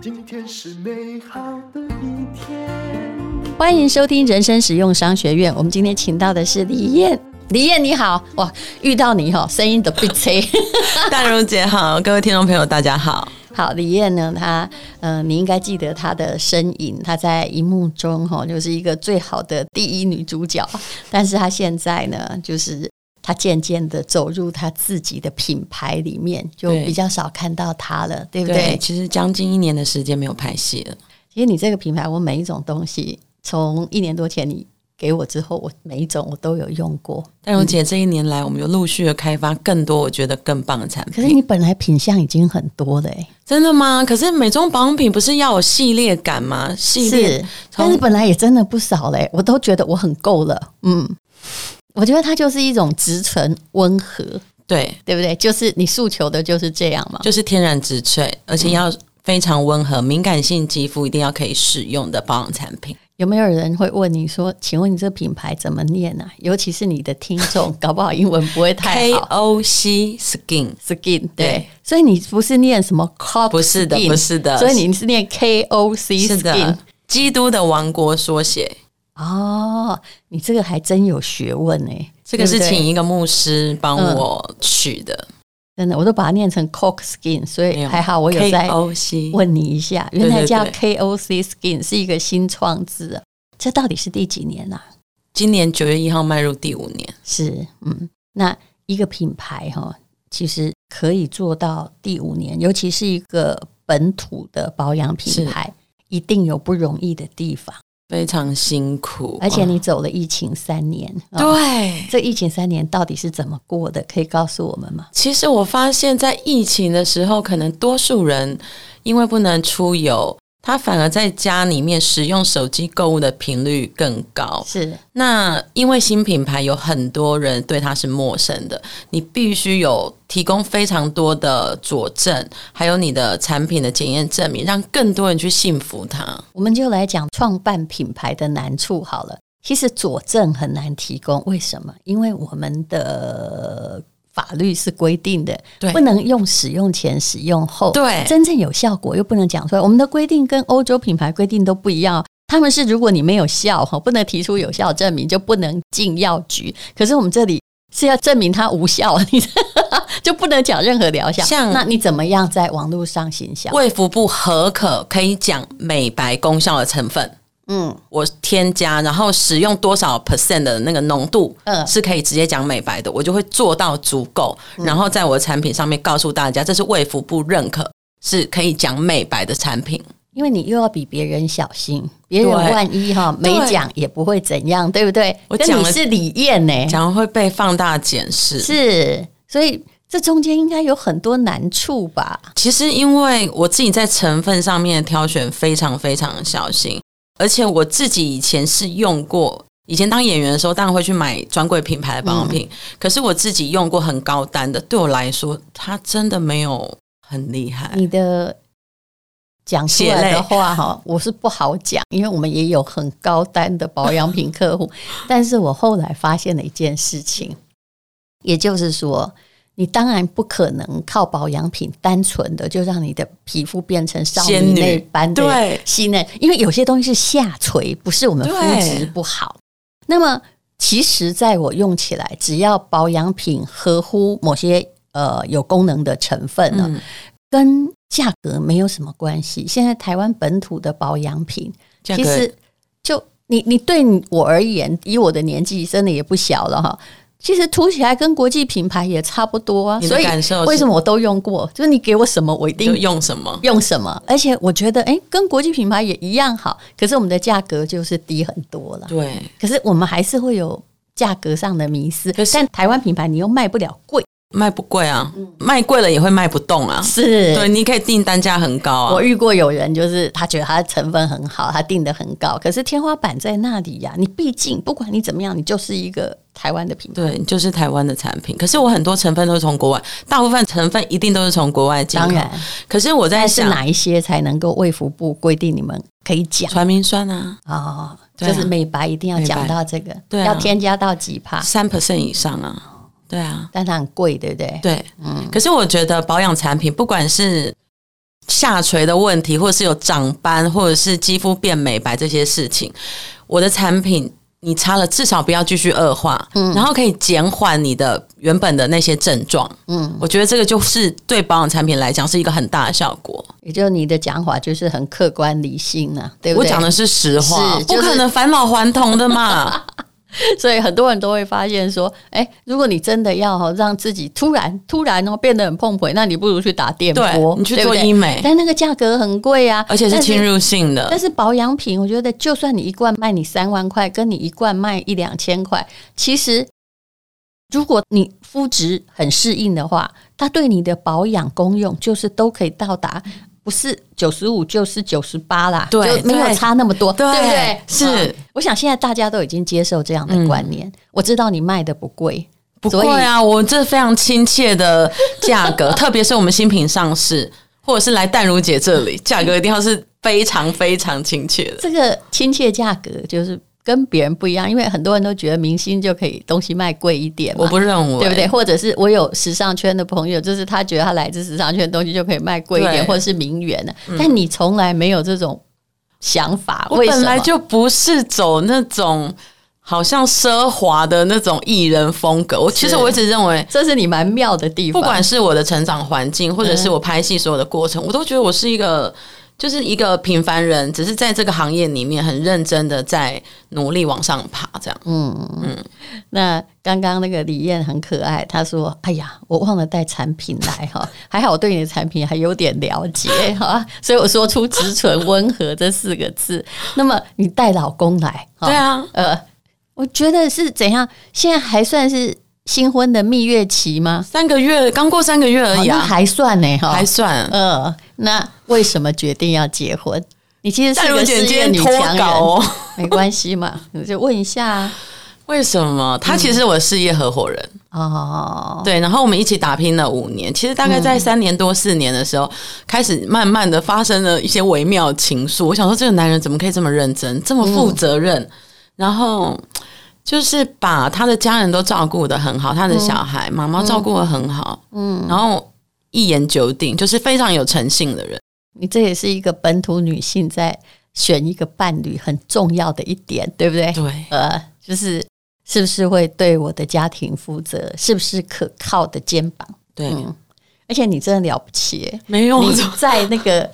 今天是美好的一天。欢迎收听人生实用商学院。我们今天请到的是李燕，李燕你好哇！遇到你哈，声音都变脆。淡如姐好，各位听众朋友大家好。好，李燕呢，她呃，你应该记得她的身影，她在荧幕中哈，就是一个最好的第一女主角。但是她现在呢，就是她渐渐的走入他自己的品牌里面，就比较少看到他了，对，对不对？对，其实将近一年的时间没有拍戏了。其实你这个品牌，我每一种东西。从一年多前你给我之后，我每一种我都有用过。淡如姐，这一年来，我们有陆续的开发更多我觉得更棒的产品。可是你本来品相已经很多了，欸，真的吗？可是美妆保养品不是要有系列感吗？系列，但是本来也真的不少嘞，我都觉得我很够了。嗯，我觉得它就是一种植醇温和，对对不对？就是你诉求的就是这样嘛，就是天然植萃，而且要非常温和，敏感性肌肤一定要可以使用的保养产品。有没有人会问你说：“请问你这品牌怎么念呢、啊？”尤其是你的听众，搞不好英文不会太好。K O C Skin Skin 对，对，所以你不是念什么 COP？不是的，不是的，所以你是念 K O C Skin，基督的王国缩写。哦，你这个还真有学问呢。这个是请一个牧师帮我取的。嗯真的，我都把它念成 Cock Skin，所以还好我有在问你一下，原来叫 K O C Skin 是一个新创字，这到底是第几年啊？今年九月一号迈入第五年，是嗯，那一个品牌哈，其实可以做到第五年，尤其是一个本土的保养品牌，一定有不容易的地方。非常辛苦，而且你走了疫情三年，对、哦，这疫情三年到底是怎么过的？可以告诉我们吗？其实我发现，在疫情的时候，可能多数人因为不能出游。他反而在家里面使用手机购物的频率更高。是，那因为新品牌有很多人对它是陌生的，你必须有提供非常多的佐证，还有你的产品的检验证明，让更多人去信服它。我们就来讲创办品牌的难处好了。其实佐证很难提供，为什么？因为我们的。法律是规定的，不能用使用前、使用后，对，真正有效果又不能讲出来。我们的规定跟欧洲品牌规定都不一样，他们是如果你没有效哈，不能提出有效证明，就不能进药局。可是我们这里是要证明它无效，你就不能讲任何疗效。像那你怎么样在网络上行销？卫福部核可可以讲美白功效的成分。嗯，我添加，然后使用多少 percent 的那个浓度，嗯，是可以直接讲美白的，我就会做到足够，然后在我的产品上面告诉大家，这是卫福部认可，是可以讲美白的产品。因为你又要比别人小心，别人万一哈没讲也不会怎样，对不对？我讲的是李燕呢，讲会被放大检视，是，所以这中间应该有很多难处吧？其实因为我自己在成分上面挑选非常非常小心。而且我自己以前是用过，以前当演员的时候，当然会去买专柜品牌的保养品。嗯。可是我自己用过很高单的，对我来说，它真的没有很厉害。你的讲出来的话哈，我是不好讲，因为我们也有很高单的保养品客户。但是我后来发现了一件事情，也就是说。你当然不可能靠保养品单纯的就让你的皮肤变成少女那般的细嫩，因为有些东西是下垂，不是我们肤质不好。那么，其实在我用起来，只要保养品合乎某些呃有功能的成分呢，嗯、跟价格没有什么关系。现在台湾本土的保养品，其实就你你对我而言，以我的年纪，真的也不小了哈。其实涂起来跟国际品牌也差不多啊，所以为什么我都用过？就是你给我什么，我一定用什么，用什么。而且我觉得，哎，跟国际品牌也一样好，可是我们的价格就是低很多了。对，可是我们还是会有价格上的迷失。但台湾品牌你又卖不了贵。卖不贵啊，卖贵了也会卖不动啊。是，对，你可以定单价很高啊。我遇过有人就是他觉得他的成分很好，他定的很高，可是天花板在那里呀。你毕竟不管你怎么样，你就是一个台湾的品牌，对，就是台湾的产品。可是我很多成分都是从国外，大部分成分一定都是从国外进口。当然，可是我在想是哪一些才能够卫福部规定你们可以讲？传明酸啊，哦，就是美白一定要讲到这个，对，要添加到几帕？三 percent 以上啊。对啊，但它很贵，对不对？对，嗯。可是我觉得保养产品，不管是下垂的问题，或者是有长斑，或者是肌肤变美白这些事情，我的产品。你擦了，至少不要继续恶化，嗯，然后可以减缓你的原本的那些症状，嗯，我觉得这个就是对保养产品来讲是一个很大的效果。也就是你的讲法就是很客观理性啊，对不对？我讲的是实话，是就是、不可能返老还童的嘛。所以很多人都会发现说，哎，如果你真的要让自己突然突然哦变得很碰腿，那你不如去打电波，你去做医美，但那个价格很贵啊，而且是侵入性的。但是保养品，我觉得就算你一罐卖你三万块，跟你一罐卖一两千块，其实如果你肤质很适应的话，它对你的保养功用就是都可以到达。不是九十五就是九十八啦，对，就没有差那么多，对，对不对？是、嗯，我想现在大家都已经接受这样的观念。嗯、我知道你卖的不贵，不贵啊，我这非常亲切的价格，特别是我们新品上市，或者是来淡如姐这里，价格一定要是非常非常亲切的。这个亲切价格就是。跟别人不一样，因为很多人都觉得明星就可以东西卖贵一点，我不认为，对不对？或者是我有时尚圈的朋友，就是他觉得他来自时尚圈的东西就可以卖贵一点，或者是名媛的。嗯、但你从来没有这种想法，我本来就不是走那种好像奢华的那种艺人风格。我其实我一直认为这是你蛮妙的地方，不管是我的成长环境，或者是我拍戏所有的过程，嗯、我都觉得我是一个。就是一个平凡人，只是在这个行业里面很认真的在努力往上爬，这样。嗯嗯。那刚刚那个李燕很可爱，她说：“哎呀，我忘了带产品来哈，还好我对你的产品还有点了解哈，所以我说出直纯温和这四个字。那么你带老公来，对啊，呃，我觉得是怎样？现在还算是。”新婚的蜜月期吗？三个月，刚过三个月而已，啊，还算呢，哈，还算。呃，那为什么决定要结婚？你其实是个事业女强人，哦，没关系嘛，你就问一下，为什么？他其实是我的事业合伙人哦，嗯，对，然后我们一起打拼了五年，其实大概在三年多四年的时候，嗯，开始慢慢的发生了一些微妙情愫。我想说，这个男人怎么可以这么认真，这么负责任？嗯，然后。就是把他的家人都照顾的很好，他的小孩、妈妈照顾的很好，嗯，然后一言九鼎，就是非常有诚信的人。你这也是一个本土女性在选一个伴侣很重要的一点，对不对？对，呃，就是是不是会对我的家庭负责，是不是可靠的肩膀？对，嗯，而且你真的了不起，没有你在那个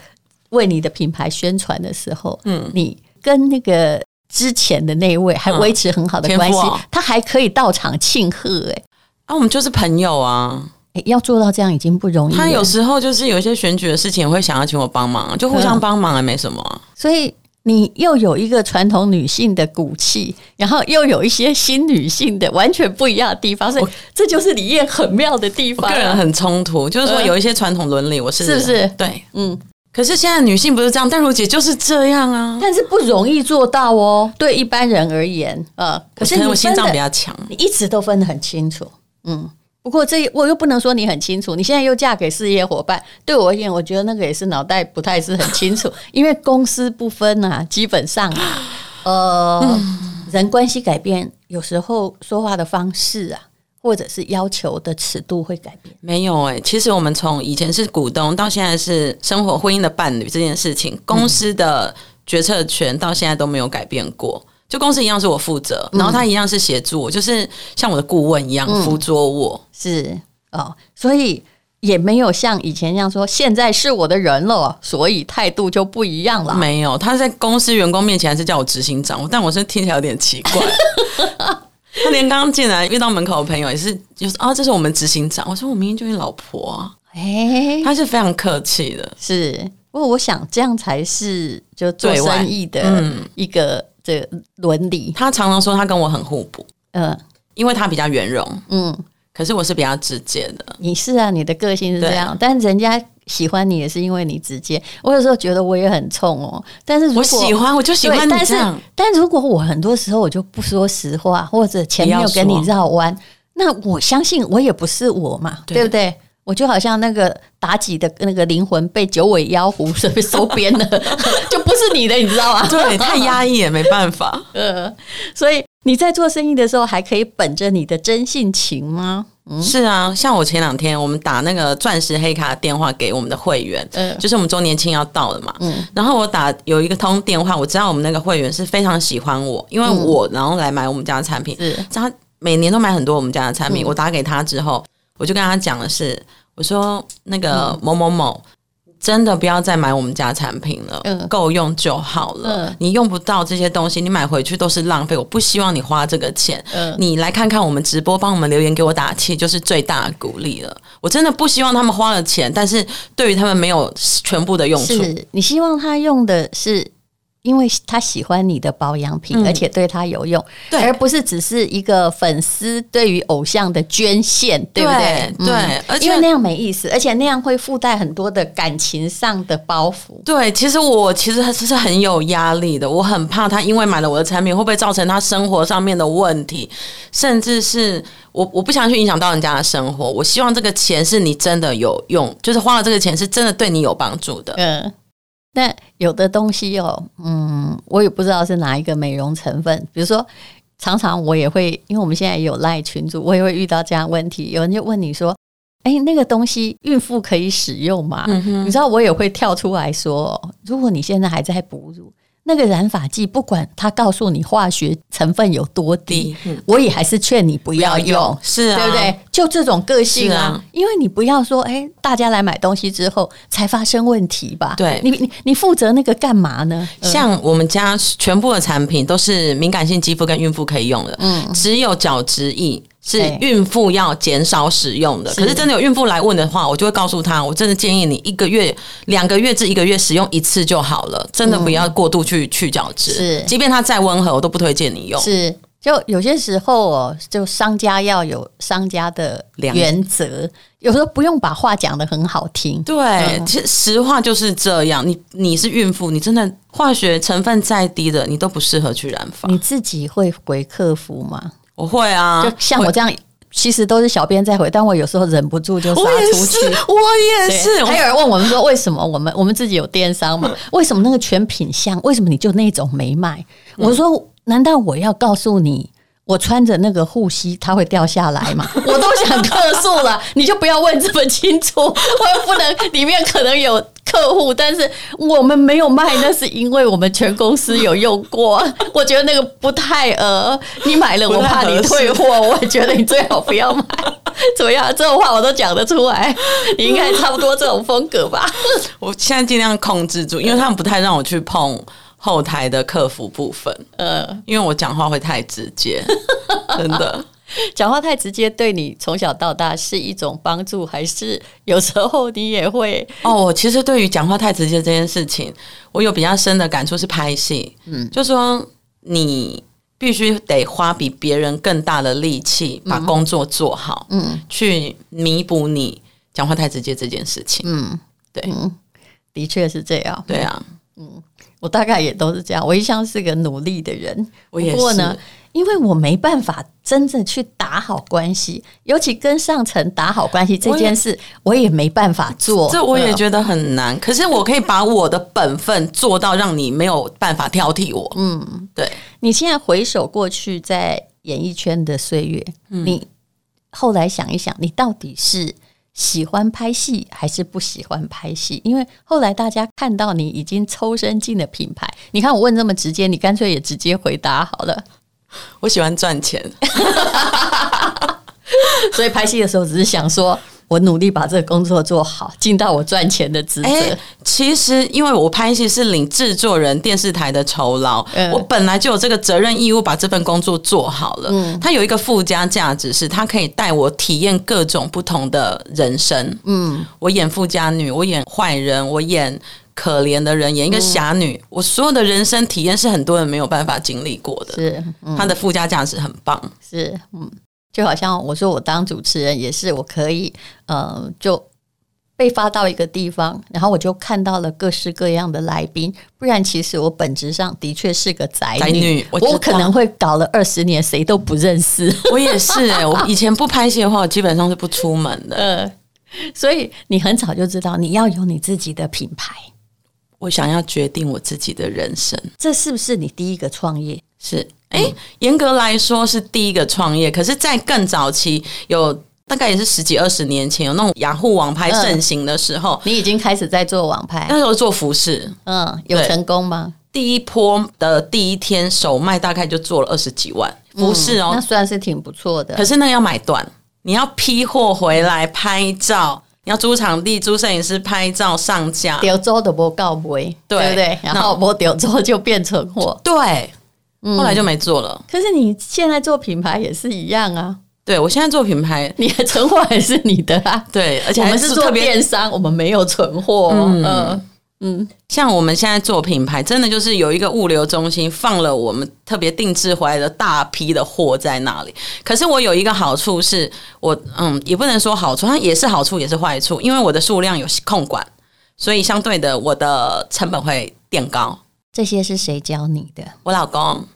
为你的品牌宣传的时候，嗯，你跟那个。之前的那一位还维持很好的关系，他还可以到场庆贺，哎，啊，我们就是朋友啊，哎，要做到这样已经不容易。他有时候就是有一些选举的事情，会想要请我帮忙，就互相帮忙，也没什么。所以你又有一个传统女性的骨气，然后又有一些新女性的完全不一样的地方，所以这就是李艳很妙的地方。个人很冲突，就是说有一些传统伦理，我是是不是？对，嗯。可是现在女性不是这样，但如姐就是这样啊，但是不容易做到哦。对一般人而言，呃，可是你我心脏比较强，你一直都分得很清楚。嗯，不过这我又不能说你很清楚。你现在又嫁给事业伙伴，对我而言，我觉得那个也是脑袋不太是很清楚，因为公私不分啊，基本上啊，呃，嗯、人关系改变，有时候说话的方式啊。或者是要求的尺度会改变？没有哎、欸，其实我们从以前是股东，到现在是生活婚姻的伴侣这件事情，公司的决策权到现在都没有改变过。就公司一样是我负责，然后他一样是协助我，就是像我的顾问一样辅佐我。是哦，所以也没有像以前一样说，现在是我的人了，所以态度就不一样了。没有，他在公司员工面前还是叫我执行长，但我是听起来有点奇怪。他连刚刚进来遇到门口的朋友也是，就是啊，这是我们执行长。我说我明明就是老婆啊，哎，他是非常客气的，是。不过我想这样才是就做生意的一个这伦理。他常常说他跟我很互补，嗯，因为他比较圆融，嗯，可是我是比较直接的。你是啊，你的个性是这样，但人家。喜欢你也是因为你直接，我有时候觉得我也很冲哦。但是如果我喜欢，我就喜欢你这样。但是，但如果我很多时候我就不说实话，或者前面有跟你绕弯，那我相信我也不是我嘛，对，对不对？我就好像那个妲己的那个灵魂被九尾妖狐被收编了，就不是你的，你知道吗？对，太压抑也没办法。呃，所以你在做生意的时候，还可以本着你的真性情吗？嗯、是啊，像我前两天我们打那个钻石黑卡的电话给我们的会员，嗯，就是我们周年庆要到了嘛，嗯，然后我打有一个通电话，我知道我们那个会员是非常喜欢我，因为我然后来买我们家的产品，是他每年都买很多我们家的产品，嗯、我打给他之后，我就跟他讲的是，我说那个某某某。真的不要再买我们家产品了，嗯，够用就好了。嗯，你用不到这些东西，你买回去都是浪费。我不希望你花这个钱。嗯，你来看看我们直播，帮我们留言给我打气，就是最大的鼓励了。我真的不希望他们花了钱，但是对于他们没有全部的用处。是你希望他用的是？因为他喜欢你的保养品，嗯、而且对他有用，对，而不是只是一个粉丝对于偶像的捐献，对不对？对，而且因为那样没意思，而且那样会附带很多的感情上的包袱。对，其实我其实还是很有压力的，我很怕他因为买了我的产品，会不会造成他生活上面的问题，甚至是我我不想去影响到人家的生活。我希望这个钱是你真的有用，就是花了这个钱是真的对你有帮助的。嗯。但有的东西哦，嗯，我也不知道是哪一个美容成分。比如说，常常我也会，因为我们现在有赖群主，我也会遇到这样问题。有人就问你说：“哎，那个东西孕妇可以使用吗？”嗯。你知道，我也会跳出来说：“如果你现在还在哺乳。”那个染发剂，不管它告诉你化学成分有多低，嗯、我也还是劝你不要用，用是啊，对不对？就这种个性啊，啊因为你不要说，哎，大家来买东西之后才发生问题吧？对，你你你负责那个干嘛呢？像我们家全部的产品都是敏感性肌肤跟孕妇可以用的，嗯，只有角质液。是孕妇要减少使用的，可是真的有孕妇来问的话，我就会告诉她，我真的建议你一个月、两个月至一个月使用一次就好了，真的不要过度去去角质。是，即便它再温和，我都不推荐你用。是，就有些时候哦，就商家要有商家的原则，有时候不用把话讲得很好听。对，其实实话就是这样。你你是孕妇，你真的化学成分再低的，你都不适合去染发。你自己会回客服吗？我会啊，就像我这样，其实都是小编在回，但我有时候忍不住就杀出去。我也是，我也是。还有人问我们说，为什么我们我们自己有电商嘛？为什么那个全品相，为什么你就那种没卖？我说，难道我要告诉你，我穿着那个护膝它会掉下来吗？我都想客诉了，你就不要问这么清楚，我又不能里面可能有。客户，但是我们没有卖，那是因为我们全公司有用过。我觉得那个不太呃，你买了我怕你退货，我也觉得你最好不要买。怎么样？这种话我都讲得出来，你应该差不多这种风格吧？我现在尽量控制住，因为他们不太让我去碰后台的客服部分。呃，因为我讲话会太直接，真的。讲话太直接，对你从小到大是一种帮助，还是有时候你也会？哦，其实对于讲话太直接这件事情，我有比较深的感触是拍戏，嗯，就说你必须得花比别人更大的力气把工作做好，嗯，去弥补你讲话太直接这件事情，嗯，对，嗯，的确是这样，对啊，嗯，我大概也都是这样，我一向是个努力的人，我也是。不过呢，因为我没办法真正去打好关系，尤其跟上层打好关系这件事，我也，我也没办法做。这我也觉得很难。可是我可以把我的本分做到，让你没有办法挑剔我。嗯，对。你现在回首过去在演艺圈的岁月，嗯，你后来想一想，你到底是喜欢拍戏还是不喜欢拍戏？因为后来大家看到你已经抽身进了品牌，你看我问这么直接，你干脆也直接回答好了。我喜欢赚钱，所以拍戏的时候只是想说，我努力把这个工作做好，尽到我赚钱的职责。欸，其实，因为我拍戏是领制作人电视台的酬劳，嗯，我本来就有这个责任义务把这份工作做好了。嗯，它有一个附加价值，是它可以带我体验各种不同的人生。嗯，我演富家女，我演坏人，我演。可怜的人演一个侠女，嗯、我所有的人生体验是很多人没有办法经历过的。是，嗯、它的附加价值很棒。是，嗯，就好像我说我当主持人也是，我可以，呃，就被发到一个地方，然后我就看到了各式各样的来宾。不然，其实我本质上的确是个宅女，宅女我，我可能会搞了二十年，谁都不认识。我也是哎、欸，我以前不拍戏的话，我基本上是不出门的。呃，所以你很早就知道你要有你自己的品牌。我想要决定我自己的人生，这是不是你第一个创业？是，诶，严格来说是第一个创业。可是，在更早期有大概也是十几二十年前，有那种雅虎网拍盛行的时候，嗯，你已经开始在做网拍。那时候做服饰，嗯，有成功吗？第一波的第一天首卖大概就做了二十几万服饰哦，那算是挺不错的。可是那个要买断，你要批货回来拍照，你要租场地、租摄影师拍照上架，丢周的不告不对不对？然后我丢周就变成货，对，后来就没做了。可是你现在做品牌也是一样啊。对，我现在做品牌，你的存货还是你的啊？对，而且我们是做电商，我们没有存货。嗯嗯，嗯，像我们现在做品牌，真的就是有一个物流中心，放了我们特别定制回来的大批的货在那里。可是我有一个好处是，我嗯，也不能说好处，它也是好处也是坏处，因为我的数量有控管，所以相对的我的成本会垫高。这些是谁教你的？我老公。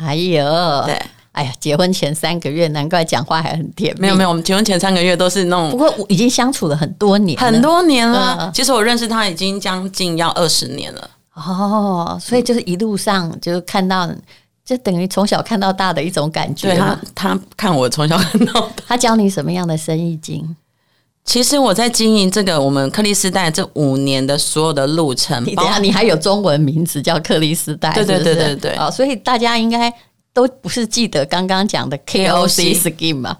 哎呦，对。哎呀，结婚前三个月，难怪讲话还很甜。没有没有，我们结婚前三个月都是那种。不过我已经相处了很多年，很多年了。嗯、其实我认识他已经将近要二十年了。哦，所以就是一路上就看到，就等于从小看到大的一种感觉。对他，他看我从小看到大。他教你什么样的生意经？其实我在经营这个我们克利斯代这五年的所有的路程。你等下，你还有中文名字叫克利斯代？对对对对对。哦，所以大家应该。都不是记得刚刚讲的 KOC scheme 嘛？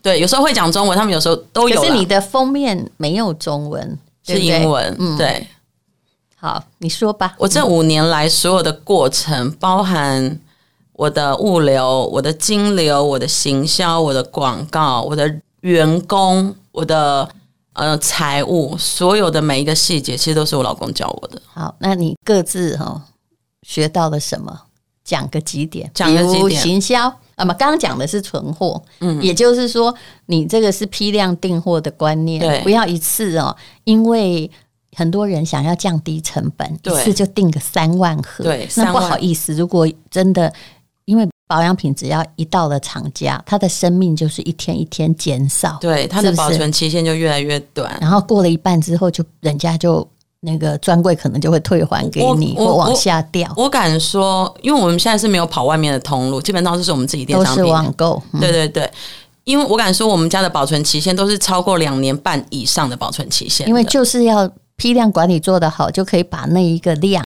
对，有时候会讲中文，他们有时候都有。可是你的封面没有中文，是英文。嗯，对。好，你说吧。我这五年来所有的过程，包含我的物流、我的金流、我的行销、我的广告、我的员工、我的呃财务，所有的每一个细节，其实都是我老公教我的。好，那你各自哈学到了什么？讲个几点，讲个几点，行销，啊嘛刚刚讲的是存货，嗯，也就是说，你这个是批量订货的观念，对，不要一次哦，因为很多人想要降低成本，一次就订个三万盒，对，那不好意思，如果真的，保养品只要一到了厂家，它的生命就是一天一天减少，对，它的保存期限就越来越短，然后过了一半之后，就人家就。那个专柜可能就会退还给你，或往下掉。我敢说，因为我们现在是没有跑外面的通路，基本上都是我们自己电商，都是网购。嗯、对对对，因为我敢说，我们家的保存期限都是超过两年半以上的保存期限。因为就是要批量管理做得好，就可以把那一个量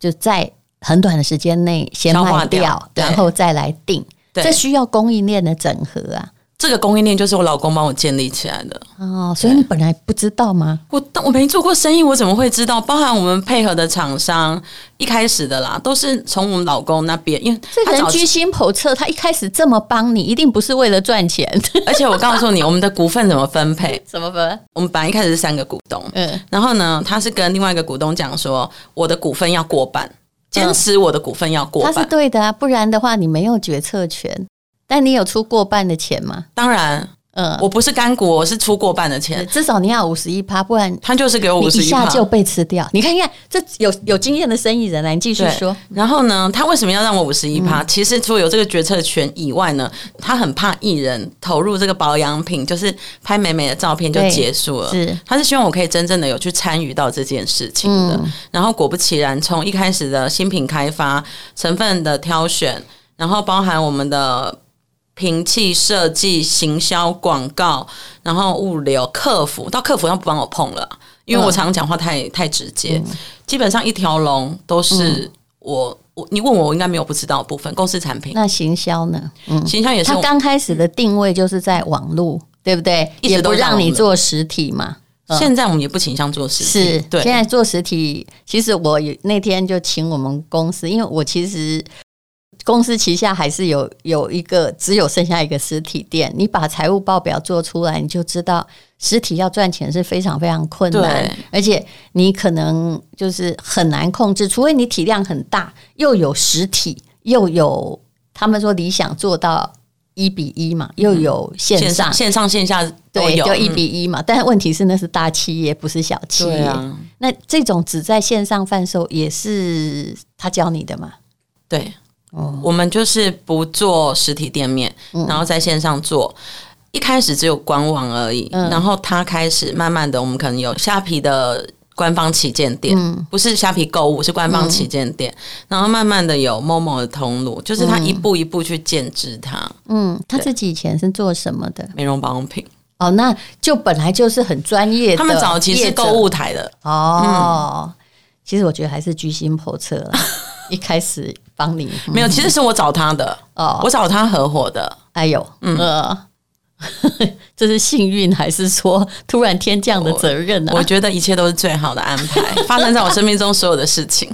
就在很短的时间内先卖掉，然后再来定。这需要供应链的整合啊。这个供应链就是我老公帮我建立起来的哦，所以你本来不知道吗？我我没做过生意，我怎么会知道？包含我们配合的厂商，一开始的啦，都是从我们老公那边，因为这人居心叵测，他一开始这么帮你，一定不是为了赚钱。而且我告诉你，我们的股份怎么分配？怎么分？我们本来一开始是三个股东，嗯，然后呢，他是跟另外一个股东讲说，我的股份要过半，坚持我的股份要过半，他是对的啊，不然的话你没有决策权。但你有出过半的钱吗？当然，嗯，我不是干股，我是出过半的钱，至少你要五十一趴，不然他就是给我五十一趴，就被吃掉。你看看，这有有经验的生意人来，你继续说。然后呢，他为什么要让我五十一趴？其实除了有这个决策权以外呢，他很怕艺人投入这个保养品，就是拍美美的照片就结束了。是，他是希望我可以真正的有去参与到这件事情的。嗯、然后果不其然，从一开始的新品开发、成分的挑选，然后包含我们的。瓶器设计、行销、广告，然后物流、客服，到客服他不帮我碰了，因为我常常讲话太太直接，嗯、基本上一条龙都是我我你问我，我应该没有不知道的部分。公司产品，那行销呢？嗯，行销也是。他刚开始的定位就是在网络，对不对？也不让你做实体嘛。现在我们也不倾向做实体，是对。现在做实体，其实我那天就请我们公司，因为我其实。公司旗下还是有有一个，只有剩下一个实体店。你把财务报表做出来，你就知道实体要赚钱是非常非常困难，而且你可能就是很难控制，除非你体量很大，又有实体，又有他们说理想做到一比一嘛，又有线上线上线下对，就一比一嘛。嗯、但是问题是那是大企业，不是小企业。啊、那这种只在线上贩售也是他教你的嘛？对。哦，我们就是不做实体店面，嗯、然后在线上做。一开始只有官网而已，嗯、然后他开始慢慢的，我们可能有虾皮的官方旗舰店，嗯、不是虾皮购物，是官方旗舰店。嗯、然后慢慢的有 Momo 的通路，就是他一步一步去建置它。嗯，他自己以前是做什么的？美容保养品。哦，那就本来就是很专业的。他们早期是购物台的。哦，嗯、其实我觉得还是居心叵测了。一开始帮你没有，其实是我找他的。哦，我找他合伙的。哎呦，嗯。呃 这是幸运还是说突然天降的责任呢？我觉得一切都是最好的安排，发生在我生命中所有的事情。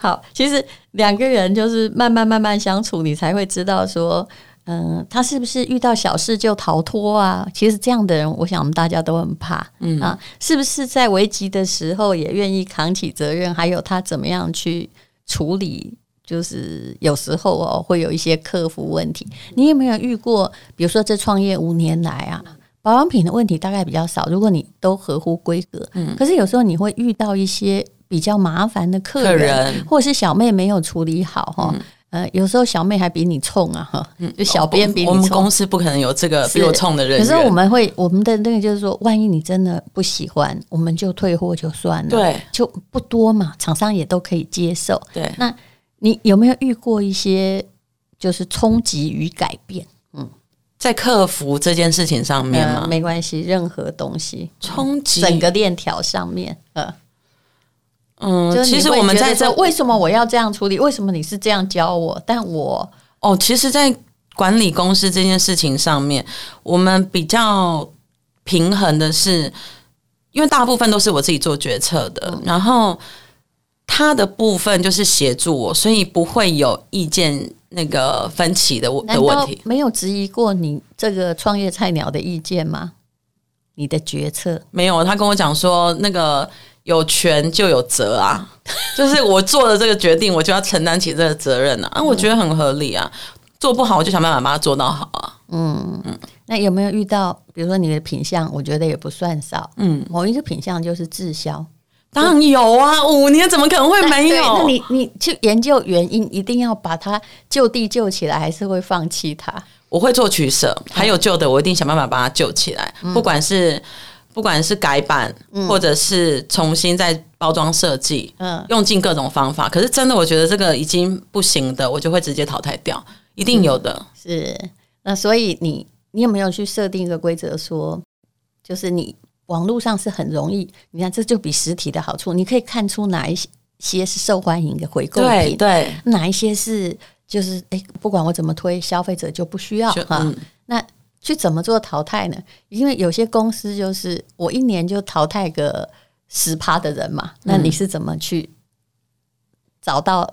好，其实两个人就是慢慢慢慢相处，你才会知道说，嗯，他是不是遇到小事就逃脱啊？其实这样的人，我想我们大家都很怕。嗯啊，是不是在危急的时候也愿意扛起责任？还有他怎么样去处理？就是有时候哦，会有一些客服问题。你有没有遇过？比如说，这创业五年来啊，保养品的问题大概比较少。如果你都合乎规格，嗯，可是有时候你会遇到一些比较麻烦的客人，客人或者是小妹没有处理好哈。嗯、呃，有时候小妹还比你冲啊哈，就小编比你冲。我们公司不可能有这个比我冲的人。可是我们会，我们的那个就是说，万一你真的不喜欢，我们就退货就算了，对，就不多嘛，厂商也都可以接受。对，那。你有没有遇过一些就是冲击与改变？嗯，在客服这件事情上面吗？没关系，任何东西冲击整个链条上面，呃，嗯，其实我们在这为什么我要这样处理？为什么你是这样教我？但我哦，其实，在管理公司这件事情上面，我们比较平衡的是，因为大部分都是我自己做决策的，嗯、然后。他的部分就是协助我，所以不会有意见那个分歧的的问题。没有质疑过你这个创业菜鸟的意见吗？你的决策没有。他跟我讲说，那个有权就有责啊，就是我做了这个决定，我就要承担起这个责任啊。啊，我觉得很合理啊。做不好，我就想办法把它做到好啊。嗯嗯。那有没有遇到，比如说你的品相，我觉得也不算少。嗯，某一个品相就是滞销。当然有啊，五年怎么可能会没有？那你你去研究原因，一定要把它就地救起来，还是会放弃它？我会做取舍，还有旧的，我一定想办法把它救起来。嗯、不管是不管是改版，嗯、或者是重新再包装设计，嗯，用尽各种方法。可是真的，我觉得这个已经不行的，我就会直接淘汰掉。一定有的。嗯、是那所以你你有没有去设定一个规则，说就是你？网络上是很容易，你看这就比实体的好处，你可以看出哪一些是受欢迎的回购品，对，对，哪一些是就是诶，不管我怎么推，消费者就不需要哈。嗯、那去怎么做淘汰呢？因为有些公司就是我一年就淘汰个十趴的人嘛，那你是怎么去找到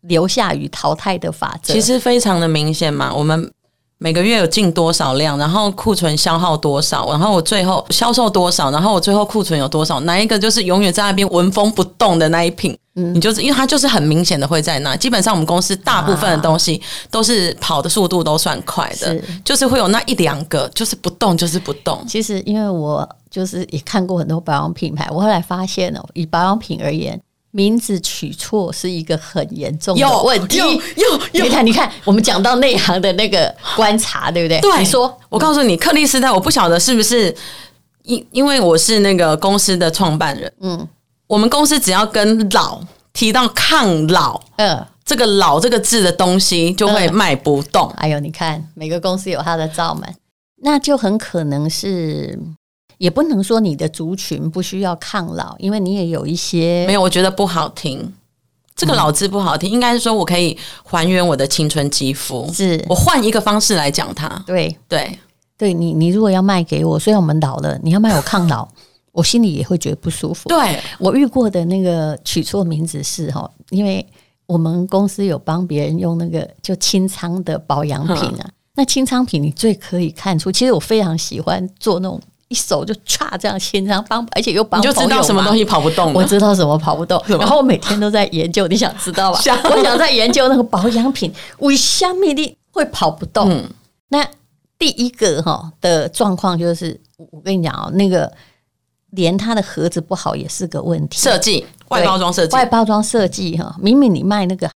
留下与淘汰的法则？其实非常的明显嘛，我们。每个月有进多少量，然后库存消耗多少，然后我最后销售多少，然后我最后库存有多少，哪一个就是永远在那边纹风不动的那一品？嗯，你就是因为它就是很明显的会在那。基本上我们公司大部分的东西都是跑的速度都算快的，是就是会有那一两个就是不动就是不动。其实因为我就是也看过很多保养品牌，我后来发现哦，以保养品而言。名字取错是一个很严重的问题。有有有，你看，你看，我们讲到内行的那个观察，对不对？对，你说，我告诉你，克利斯汀，我不晓得是不是因因为我是那个公司的创办人。嗯，我们公司只要跟老提到抗老，嗯，这个老这个字的东西就会卖不动。哎呦，你看，每个公司有它的罩门，那就很可能是。也不能说你的族群不需要抗老，因为你也有一些没有，我觉得不好听。这个“老”字不好听，嗯、应该是说我可以还原我的青春肌肤，是我换一个方式来讲它。对对对，你你如果要卖给我，虽然我们老了，你要卖我抗老，我心里也会觉得不舒服。对，我遇过的那个取错名字是哈，因为我们公司有帮别人用那个就清仓的保养品啊，嗯、那清仓品你最可以看出，其实我非常喜欢做那种。一手就唰这样牵上帮，而且又帮，你就知道什么东西跑不动。我知道什么跑不动，然后我每天都在研究。你想知道吧？我想在研究那个保养品为什么你会跑不动。嗯、那第一个哈的状况就是，我跟你讲哦，那个连它的盒子不好也是个问题。设计外包装设计，外包装设计哈，明明你卖那个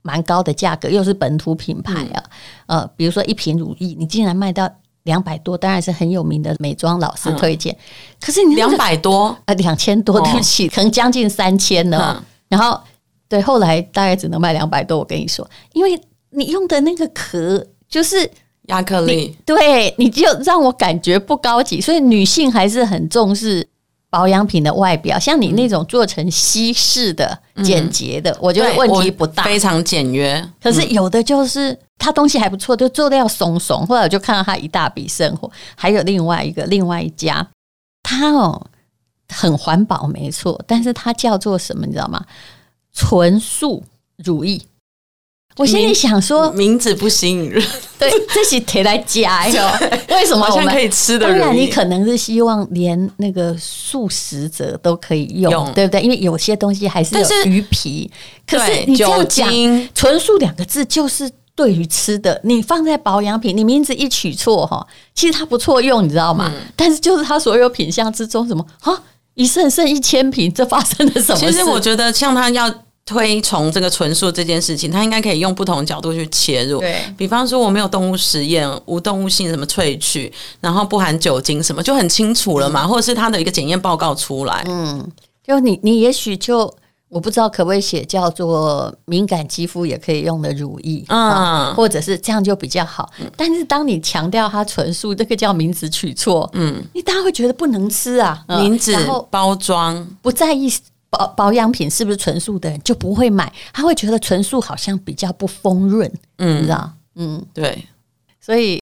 蛮高的价格，又是本土品牌啊，嗯、呃，比如说一瓶乳液，你竟然卖到。两百多，当然是很有名的美妆老师推荐。嗯、可是你两百多呃两千多，对不起，哦、可能将近三千呢。嗯、然后对，后来大概只能卖两百多。我跟你说，因为你用的那个壳就是亚克力，对，你就让我感觉不高级。所以女性还是很重视。保养品的外表，像你那种做成西式的、简洁的，嗯、我觉得问题不大，非常简约。可是有的就是它东西还不错，就做的要松松。后来我就看到他一大笔生活，还有另外一个另外一家，它哦很环保，没错，但是它叫做什么，你知道吗？纯素乳液。我心里想说，名字不吸引人，对，这是可以来加哟。为什么我们可以吃的？当然，你可能是希望连那个素食者都可以用，用对不对？因为有些东西还是有鱼皮。可是你这样讲“纯素”两个字，就是对于吃的，你放在保养品，你名字一取错哈，其实它不错用，你知道吗？嗯、但是就是它所有品相之中，什么啊，一剩剩一千瓶，这发生了什么事？其实我觉得，像它要。推崇这个纯素这件事情，它应该可以用不同角度去切入。对，比方说，我没有动物实验，无动物性什么萃取，然后不含酒精什么，就很清楚了嘛。嗯、或者是它的一个检验报告出来。嗯，就你你也许就我不知道可不可以写叫做敏感肌肤也可以用的乳液啊，嗯、或者是这样就比较好。嗯、但是当你强调它纯素，这个叫名字取错，嗯，你大家会觉得不能吃啊，名字、包装不在意。保保养品是不是纯素的人就不会买？他会觉得纯素好像比较不丰润，嗯，你知道？嗯，对。所以，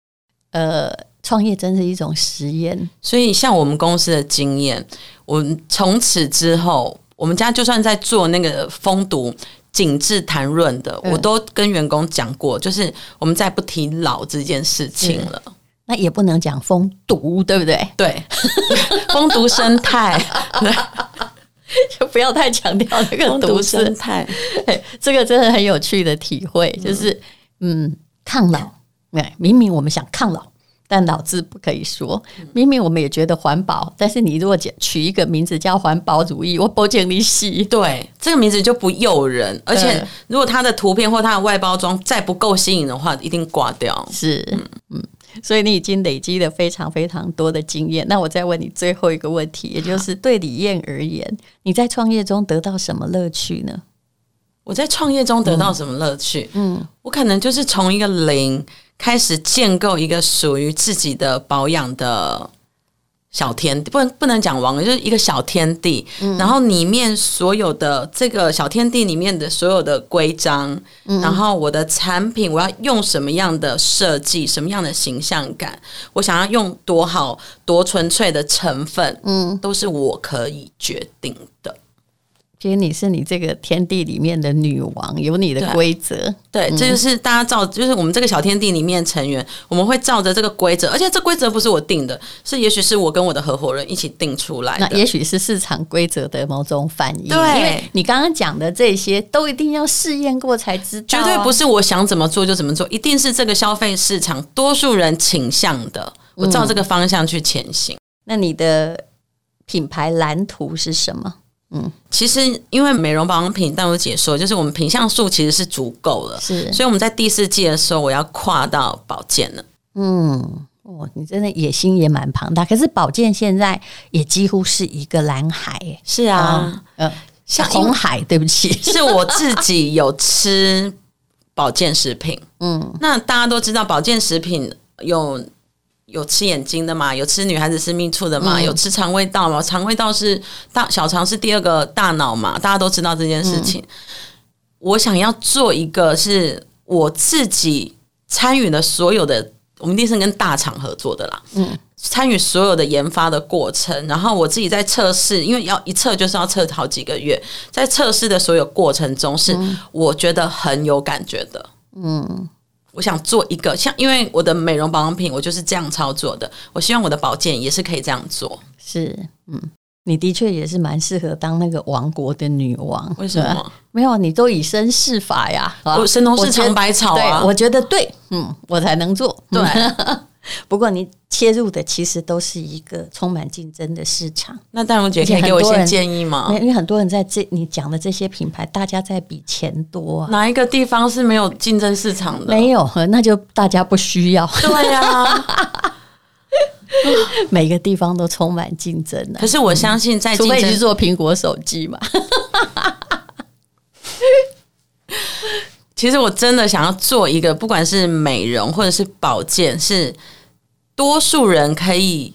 呃，创业真是一种实验。所以，像我们公司的经验，我们从此之后，我们家就算在做那个封毒紧致弹润的，嗯、我都跟员工讲过，就是我们再不提老这件事情了。那也不能讲封毒，对不对？对，封毒生态。就不要太强调那个独生态，这个真的很有趣的体会，就是嗯，抗老，明明我们想抗老，但老字不可以说。明明我们也觉得环保，但是你如果取一个名字叫环保主义，我保证你洗。对，这个名字就不诱人，而且如果它的图片或它的外包装再不够吸引的话，一定挂掉。是，嗯。所以你已经累积了非常非常多的经验。那我再问你最后一个问题，也就是对李燕而言，你在创业中得到什么乐趣呢？我在创业中得到什么乐趣？嗯，我可能就是从一个零开始建构一个属于自己的保养的。小天地不能不能讲王，就是一个小天地。嗯、然后里面所有的这个小天地里面的所有的规章，嗯、然后我的产品我要用什么样的设计，什么样的形象感，我想要用多好多纯粹的成分，嗯，都是我可以决定的。其实你是你这个天地里面的女王，有你的规则。对，嗯、这就是大家照，就是我们这个小天地里面成员，我们会照着这个规则，而且这规则不是我定的，是也许是我跟我的合伙人一起定出来的。那也许是市场规则的某种反应。对，因为你刚刚讲的这些都一定要试验过才知道、啊，绝对不是我想怎么做就怎么做，一定是这个消费市场多数人倾向的，我照这个方向去前行。嗯、那你的品牌蓝图是什么？嗯，其实因为美容保养品，但我解说就是我们品项数其实是足够了，是，所以我们在第四季的时候，我要跨到保健了。嗯，哦，你真的野心也蛮庞大，可是保健现在也几乎是一个蓝海，是啊，嗯，像红海，对不起，是我自己有吃保健食品，嗯，那大家都知道保健食品有。有吃眼睛的嘛？有吃女孩子私密处的嘛？嗯、有吃肠胃道嘛？肠胃道是大小肠是第二个大脑嘛？大家都知道这件事情。嗯、我想要做一个是我自己参与的所有的，我们一定是跟大厂合作的啦。嗯，参与所有的研发的过程，然后我自己在测试，因为要一测就是要测好几个月，在测试的所有过程中，是我觉得很有感觉的。嗯。我想做一个像，因为我的美容保养品，我就是这样操作的。我希望我的保健也是可以这样做。是，嗯，你的确也是蛮适合当那个王国的女王。为什么？没有，你都以身试法呀。我神农氏尝百草啊，我觉得对，嗯，我才能做。对。不过你切入的其实都是一个充满竞争的市场。那大荣姐可以给我一些建议吗？因为很多人在这你讲的这些品牌，大家在比钱多啊。哪一个地方是没有竞争市场的？没有，那就大家不需要。对呀、啊。每个地方都充满竞争的。可是我相信，在除非你是做苹果手机嘛。其实我真的想要做一个，不管是美容或者是保健，是多数人可以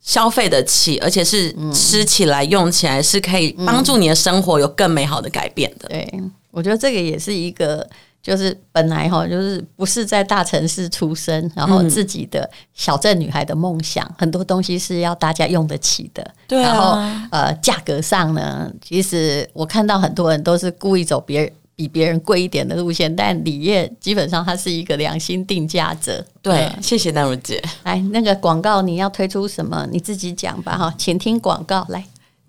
消费得起，而且是吃起来、用起来是可以帮助你的生活有更美好的改变的。对，我觉得这个也是一个，就是本来哈，就是不是在大城市出生，然后自己的小镇女孩的梦想，很多东西是要大家用得起的。对啊，然后呃，价格上呢，其实我看到很多人都是故意走别人。比别人贵一点的路线，但李烨基本上他是一个良心定价者。对，嗯、谢谢丹如姐。来，那个广告你要推出什么？你自己讲吧，哈，请听广告。来，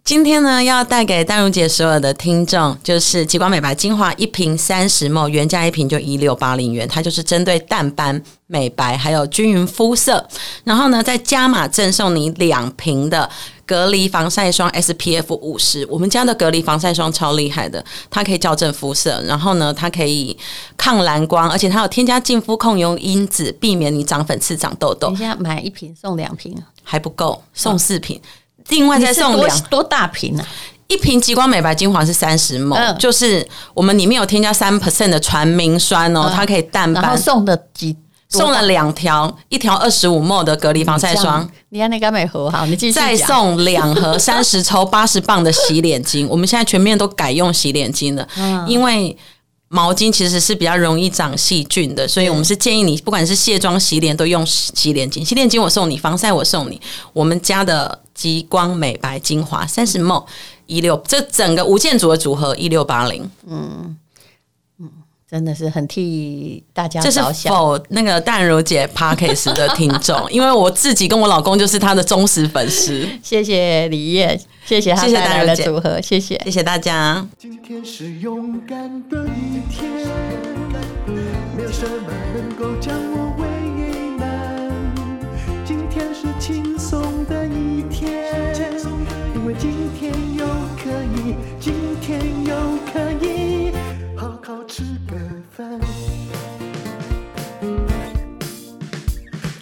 今天呢要带给淡如姐所有的听众，就是极光美白精华一瓶三十 ml，原价一瓶就一六八零元，它就是针对淡斑美白还有均匀肤色，然后呢再加码赠送你两瓶的。隔离防晒霜 SPF 五十，我们家的隔离防晒霜超厉害的，它可以校正肤色，然后呢，它可以抗蓝光，而且它有添加净肤控油因子，避免你长粉刺、长痘痘。你现在买一瓶送两瓶还不够，送四瓶，另外再送两多大瓶呢、啊？一瓶极光美白精华是三十 ml，就是我们里面有添加三 percent 的传明酸哦，嗯、它可以淡斑。然后送的几？送了两条，一条二十五 ml 的隔离防晒霜，你看那个美盒好，你继续再送两盒 三十抽八十磅的洗脸巾。我们现在全面都改用洗脸巾了，嗯、因为毛巾其实是比较容易长细菌的，所以我们是建议你不管是卸妆、洗脸都用洗脸巾。洗脸巾我送你，防晒我送你。我们家的极光美白精华三十 ml 一六，这整个无间组的组合一六八零，嗯。真的是很替大家着想。这是否那个淡如姐 Podcast 的听众？因为我自己跟我老公就是他的忠实粉丝。谢谢李叶，谢谢他带来的组合，谢谢，谢谢大家。今天是勇敢的一天，没有什么能够将